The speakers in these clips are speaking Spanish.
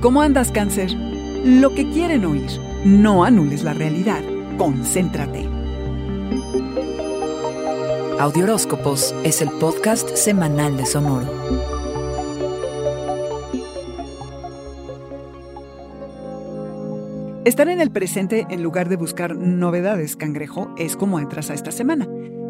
¿Cómo andas, cáncer? Lo que quieren oír. No anules la realidad. Concéntrate. Audioróscopos es el podcast semanal de Sonoro. Estar en el presente en lugar de buscar novedades, cangrejo, es como entras a esta semana.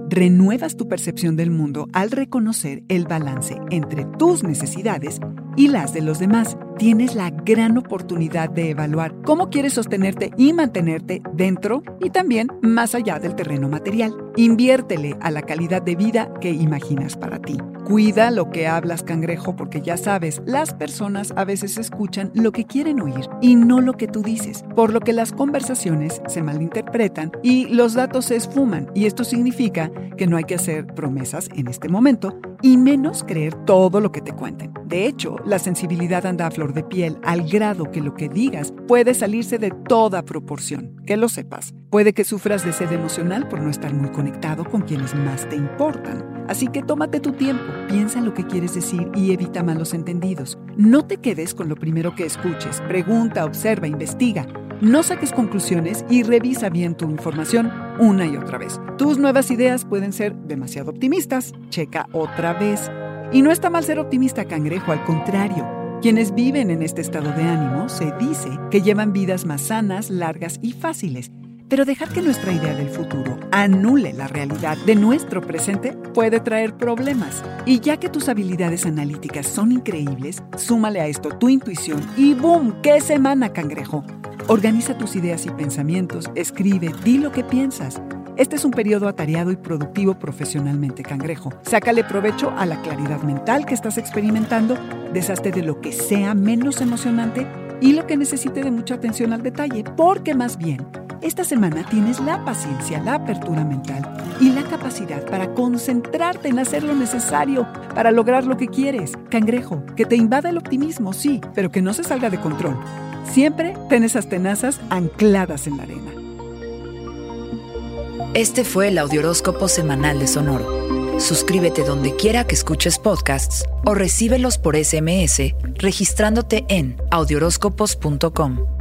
Renuevas tu percepción del mundo al reconocer el balance entre tus necesidades y las de los demás. Tienes la gran oportunidad de evaluar cómo quieres sostenerte y mantenerte dentro y también más allá del terreno material. Inviértele a la calidad de vida que imaginas para ti. Cuida lo que hablas, cangrejo, porque ya sabes, las personas a veces escuchan lo que quieren oír y no lo que tú dices, por lo que las conversaciones se malinterpretan y los datos se esfuman, y esto significa que no hay que hacer promesas en este momento y menos creer todo lo que te cuenten. De hecho, la sensibilidad anda a flor de piel al grado que lo que digas puede salirse de toda proporción. Que lo sepas. Puede que sufras de sed emocional por no estar muy conectado con quienes más te importan. Así que tómate tu tiempo, piensa en lo que quieres decir y evita malos entendidos. No te quedes con lo primero que escuches. Pregunta, observa, investiga. No saques conclusiones y revisa bien tu información una y otra vez. Tus nuevas ideas pueden ser demasiado optimistas. Checa otra vez. Y no está mal ser optimista, cangrejo, al contrario. Quienes viven en este estado de ánimo se dice que llevan vidas más sanas, largas y fáciles. Pero dejar que nuestra idea del futuro anule la realidad de nuestro presente puede traer problemas. Y ya que tus habilidades analíticas son increíbles, súmale a esto tu intuición y ¡boom! ¡Qué semana, cangrejo! Organiza tus ideas y pensamientos, escribe, di lo que piensas. Este es un periodo atareado y productivo profesionalmente, cangrejo. Sácale provecho a la claridad mental que estás experimentando, deshazte de lo que sea menos emocionante y lo que necesite de mucha atención al detalle, porque más bien, esta semana tienes la paciencia, la apertura mental y la capacidad para concentrarte en hacer lo necesario para lograr lo que quieres. Cangrejo, que te invada el optimismo, sí, pero que no se salga de control. Siempre ten esas tenazas ancladas en la arena. Este fue el Audioróscopo Semanal de Sonoro. Suscríbete donde quiera que escuches podcasts o recíbelos por SMS registrándote en audioróscopos.com.